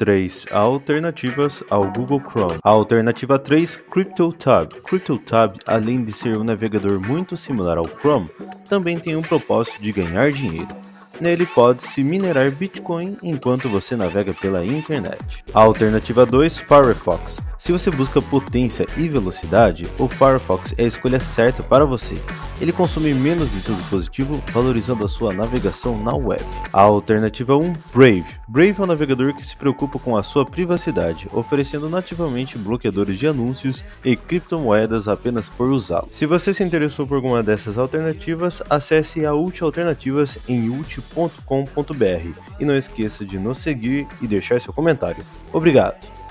3. Alternativas ao Google Chrome. Alternativa 3, CryptoTab. CryptoTab, além de ser um navegador muito similar ao Chrome, também tem um propósito de ganhar dinheiro. Nele pode-se minerar Bitcoin enquanto você navega pela internet. Alternativa 2, Firefox. Se você busca potência e velocidade, o Firefox é a escolha certa para você. Ele consome menos de seu dispositivo, valorizando a sua navegação na web. A alternativa 1, Brave. Brave é um navegador que se preocupa com a sua privacidade, oferecendo nativamente bloqueadores de anúncios e criptomoedas apenas por usá-lo. Se você se interessou por alguma dessas alternativas, acesse a Ult Alternativas em ult.com.br e não esqueça de nos seguir e deixar seu comentário. Obrigado!